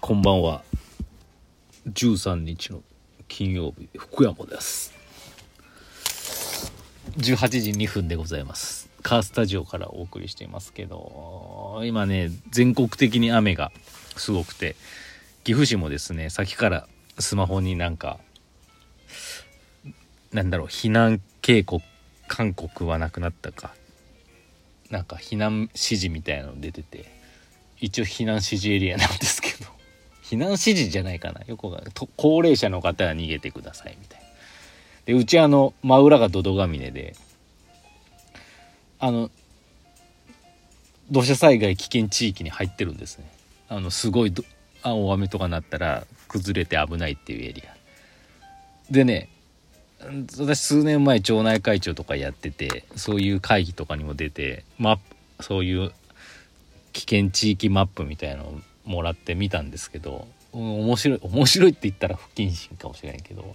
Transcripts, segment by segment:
こんばんは。13日の金曜日福山です。18時2分でございます。カースタジオからお送りしていますけど今ね全国的に雨がすごくて岐阜市もですね先からスマホになんかなんだろう避難警告勧告はなくなったかなんか避難指示みたいなの出てて一応避難指示エリアなんですけど。避難指示じゃないかな。よくわかんないと高齢者の方は逃げてくださいみたいな。でうちあの真裏が土戸ヶ峰であの土砂災害危険地域に入ってるんですね。あのすごいあ大雨とかなったら崩れて危ないっていうエリア。でね私数年前町内会長とかやっててそういう会議とかにも出てマップそういう危険地域マップみたいのをもらって見たんですけど、面白い面白いって言ったら不謹慎かもしれないけど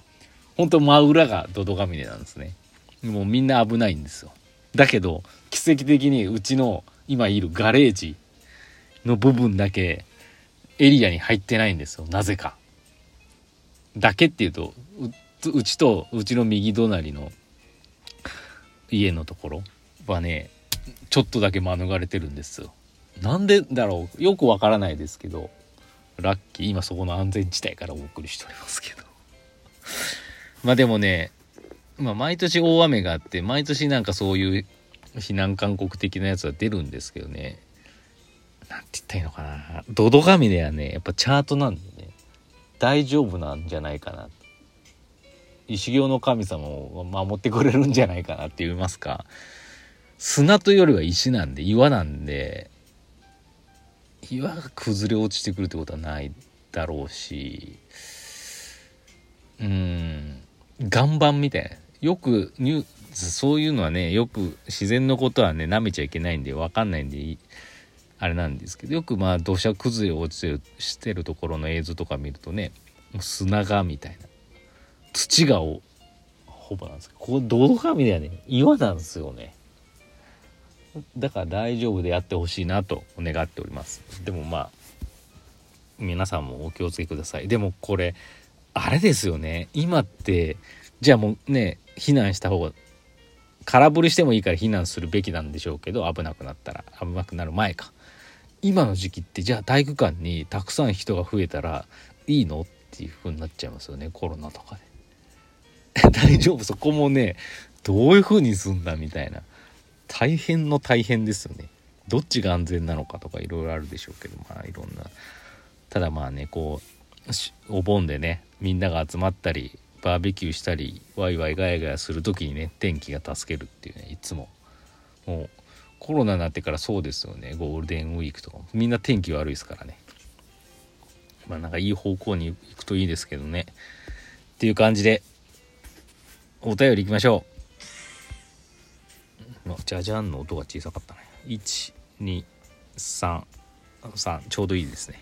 本当真裏が土戸ヶ峰なんですね。もうみんな危ないんですよ。だけど奇跡的にうちの今いるガレージの部分だけエリアに入ってないんですよ。なぜか。だけっていうとうちとうちの右隣の家のところはねちょっとだけ免れてるんですよ。なんでだろう。よくわからないですけどラッキー今そこの安全地帯からお送りしておりますけど。まあでもねまあ毎年大雨があって毎年なんかそういう避難勧告的なやつは出るんですけどね。なんて言ったらいいのかな。ドド紙ではねやっぱチャートなんでね。大丈夫なんじゃないかな。石行の神様を守ってくれるんじゃないかなって言いますか。砂というよりは石なんで岩なんで岩が崩れ落ちてくるってことはないだろうしうん岩盤みたいな。よくニュそういうのはねよく自然のことはね舐めちゃいけないんで分かんないんであれなんですけどよくまあ土砂崩れ落ちてるしてるところの映像とか見るとね砂がみたいな。土がほぼなんですけどここ泥紙ではね岩なんですよね。だから大丈夫でやってほしいなと願っております。でもまあ皆さんもお気をつけください。でもこれあれですよね。今ってじゃあもうね避難した方が空振りしてもいいから避難するべきなんでしょうけど危なくなったら危なくなる前か。今の時期ってじゃあ体育館にたくさん人が増えたらいいのっていう風になっちゃいますよね。コロナとかで。大丈夫？そこもねどういう風にすんだみたいな。大変の大変ですよね。どっちが安全なのかとかいろいろあるでしょうけどまあいろんな。ただまあねこうお盆でねみんなが集まったりバーベキューしたりワイワイガヤガヤする時にね天気が助けるっていうねいつも。もうコロナになってからそうですよね。ゴールデンウィークとかも。みんな天気悪いですからね。まあなんかいい方向に行くといいですけどね。っていう感じでお便り行きましょう。じゃじゃんの音が小さかったね。1233ちょうどいいですね。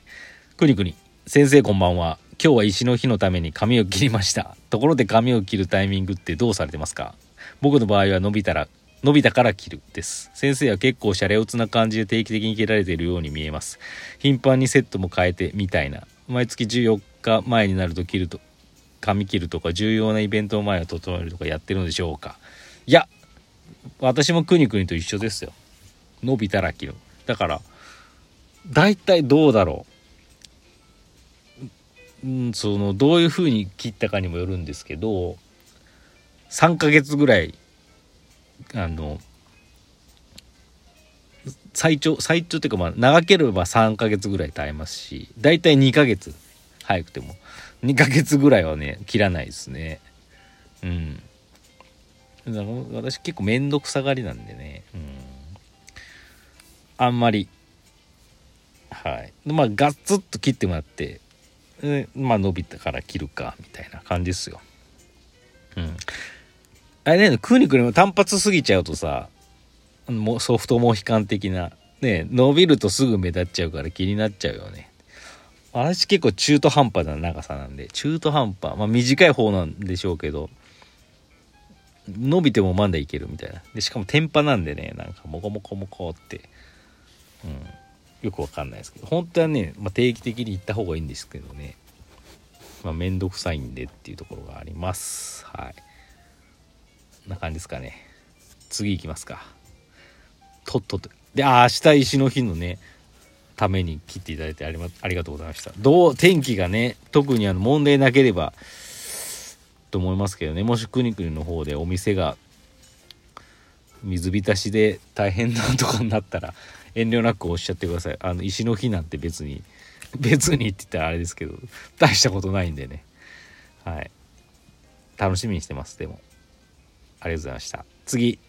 くにくに先生こんばんは。今日は石の日のために髪を切りました。ところで髪を切るタイミングってどうされてますか？僕の場合は伸びたら伸びたから切るです。先生は結構シャレオツな感じで定期的に切られているように見えます。頻繁にセットも変えてみたいな。毎月14日前になると切ると髪切るとか重要なイベントの前を整えるとかやってるんでしょうか？いや私もくにくにと一緒ですよ。伸びたら切る。だから大体どうだろう、うん、そのどういう風に切ったかにもよるんですけど3ヶ月ぐらいあの最長最長っていうかまあ長ければ3ヶ月ぐらい耐えますし大体2ヶ月。早くても。2ヶ月ぐらいはね切らないですね。うん。私結構面倒くさがりなんでね。うん。あんまり。はい。まあガッツッと切ってもらってまあ伸びたから切るかみたいな感じですよ。うん。あれねクニクニも単発すぎちゃうとさもうソフトモヒカン的なね伸びるとすぐ目立っちゃうから気になっちゃうよね。私結構中途半端な長さなんで中途半端。まあ短い方なんでしょうけど伸びてもまだいけるみたいな。でしかも天パなんでねなんかモコモコモコって。うん。よくわかんないですけど。本当はね、まあ、定期的に行った方がいいんですけどね。まあ面倒くさいんでっていうところがあります。はい。こんな感じですかね。次行きますか。とっとと。であ明日石の日のねために切っていただいてあり,、ま、ありがとうございました。どう天気がね特にあの問題なければと思いますけどね。もしくにくにの方でお店が水浸しで大変なとこになったら遠慮なくおっしゃってください。あの石の日なんて別に別にって言ったらあれですけど大したことないんでね。はい。楽しみにしてます。でも。ありがとうございました。次。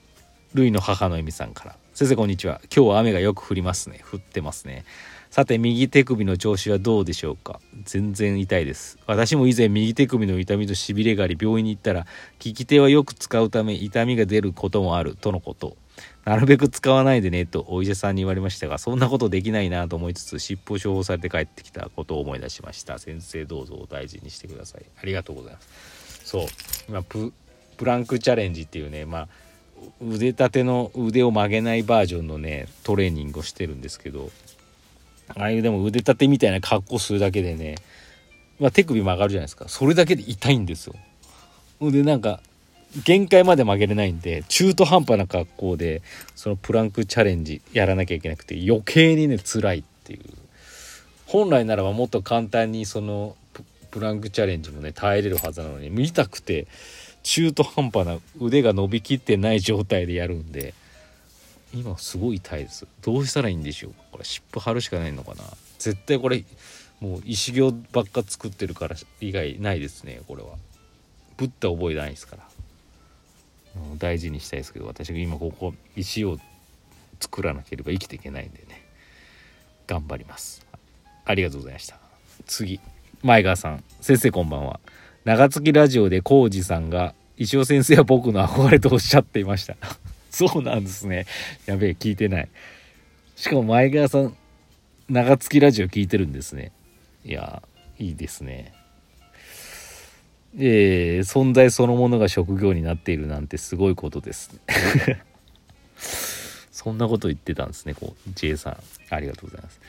ルイの母の恵美さんから。先生こんにちは。今日は雨がよく降りますね。降ってますね。さて右手首の調子はどうでしょうか？全然痛いです。私も以前右手首の痛みとしびれがあり病院に行ったら利き手はよく使うため痛みが出ることもあるとのこと。なるべく使わないでねとお医者さんに言われましたがそんなことできないなと思いつつ尻尾処方されて帰ってきたことを思い出しました。先生どうぞお大事にしてください。ありがとうございます。そう。今ププランクチャレンジっていうねまあ腕立ての腕を曲げないバージョンのねトレーニングをしてるんですけどああいうでも腕立てみたいな格好するだけでね、まあ、手首曲がるじゃないですか。それだけで痛いんですよ。でなんか限界まで曲げれないんで中途半端な格好でそのプランクチャレンジやらなきゃいけなくて余計にね辛いっていう。本来ならばもっと簡単にそのプランクチャレンジもね耐えれるはずなのに見たくて中途半端な腕が伸びきってない状態でやるんで今すごい痛いですどうしたらいいんでしょうこれ湿布貼るしかないのかな？絶対これもう石行ばっか作ってるから以外ないですねこれは。ぶった覚えないですから。大事にしたいですけど私が今ここ石を作らなければ生きていけないんでね。頑張ります。ありがとうございました。次。前川さん。先生こんばんは。長月ラジオで浩二さんが石尾先生は僕の憧れとおっしゃっていました。そうなんですね。やべえ聞いてない。しかも前川さん長月ラジオ聞いてるんですね。いやいいですね。えー、存在そのものが職業になっているなんてすごいことです そんなこと言ってたんですねこう J さん。ありがとうございます。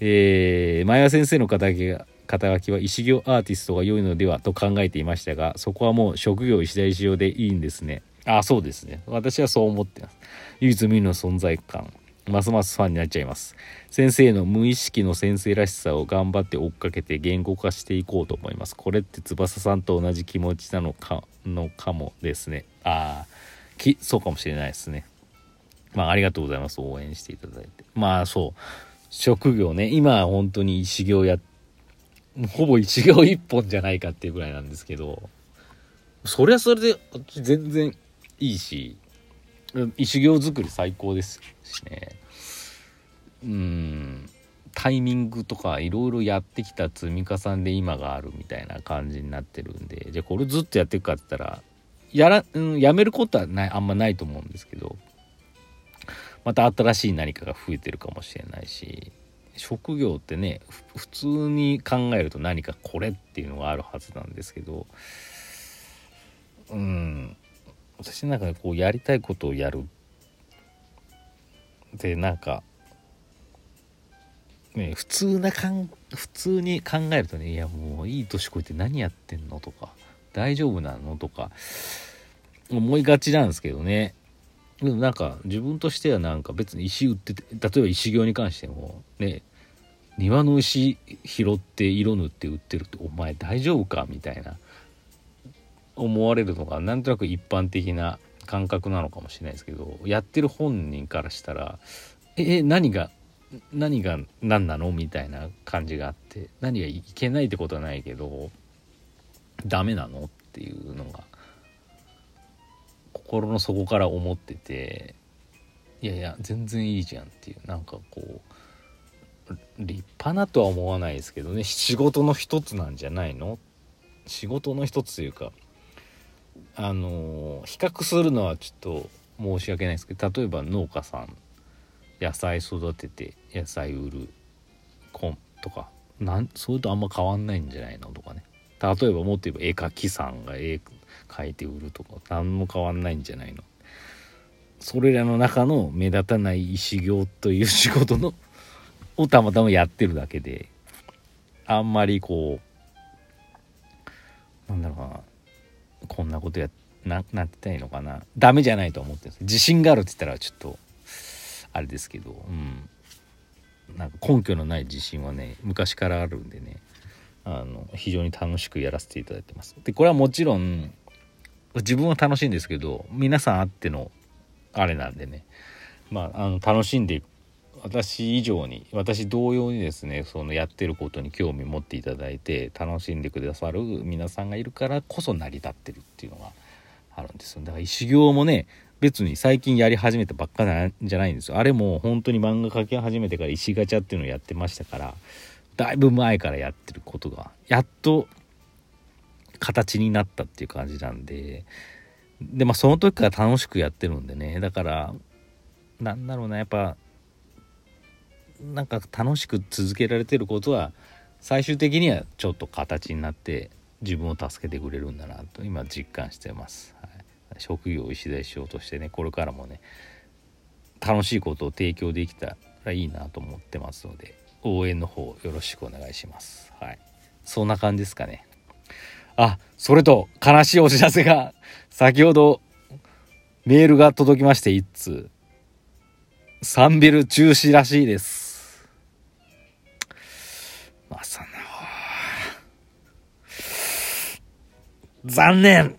えー、前川先生の肩書きが肩書きは石行アーティストが良いのではと考えていましたがそこはもう職業石田石尾でいいんですね。あそうですね。私はそう思ってます。唯一無二の存在感。ますますファンになっちゃいます。先生の無意識の先生らしさを頑張って追っかけて言語化していこうと思います。これって翼さんと同じ気持ちなのかのかもですね。ああきそうかもしれないですね。まあありがとうございます。応援していただいて。まあそう。職業ね。今本当に修行やほぼ一行一本じゃないかっていうぐらいなんですけど。そりゃそれで全然いいし石行作り最高ですしね。うんタイミングとかいろいろやってきた積み重ねで今があるみたいな感じになってるんで。じゃあこれずっとやっていくかって言ったらやら、うん、やめることはないあんまないと思うんですけど。また新しい何かが増えてるかもしれないし。職業ってね普通に考えると何かこれっていうのがあるはずなんですけど。うん。私の中でこうやりたいことをやる。でなんかね普通なかん普通に考えるとねいやもういい年こいて何やってんのとか大丈夫なのとか思いがちなんですけどね。でもなんか自分としてはなんか別に石売ってて例えば石行に関してもね庭の石拾って色塗って売ってるってお前大丈夫かみたいな。思われるのがなんとなく一般的な感覚なのかもしれないですけどやってる本人からしたらえ何が何が何なの？みたいな感じがあって何がいけないってことはないけどダメなの？っていうのが心の底から思ってていやいや全然いいじゃんっていうなんかこう立派なとは思わないですけどね。仕事の一つなんじゃないの？仕事の一つというかあの比較するのはちょっと申し訳ないですけど例えば農家さん野菜育てて野菜売るコンとかなんそれとあんま変わんないんじゃないのとかね。例えばもっと言えば絵描きさんが絵描いて売るとか何も変わんないんじゃないの。それらの中の目立たない石行という仕事のをたまたまやってるだけであんまりこうなんだろうな。こんなことやななんて言ったいのかな。ダメじゃないと思ってるんです自信があるって言ったらちょっとあれですけどうん。なんか根拠のない自信はね昔からあるんでねあの非常に楽しくやらせていただいてます。でこれはもちろん自分は楽しいんですけど皆さんあってのあれなんでね。まああの楽しんで私以上に私同様にですねそのやってることに興味持っていただいて楽しんでくださる皆さんがいるからこそ成り立ってるっていうのがあるんですよ。だから修行もね別に最近やり始めたばっかなんじゃないんですよ。あれも本当に漫画描き始めてから石ガチャっていうのをやってましたからだいぶ前からやってることがやっと形になったっていう感じなんででまあその時から楽しくやってるんでね。だからなんだろうなやっぱなんか楽しく続けられてることは最終的にはちょっと形になって自分を助けてくれるんだなと今実感してます、はい、職業を石田しようとしてねこれからもね楽しいことを提供できたらいいなと思ってますので応援の方よろしくお願いします。はい。そんな感じですかね。あそれと悲しいお知らせが先ほどメールが届きまして1通。サンビル中止らしいです。まあそんな 残念。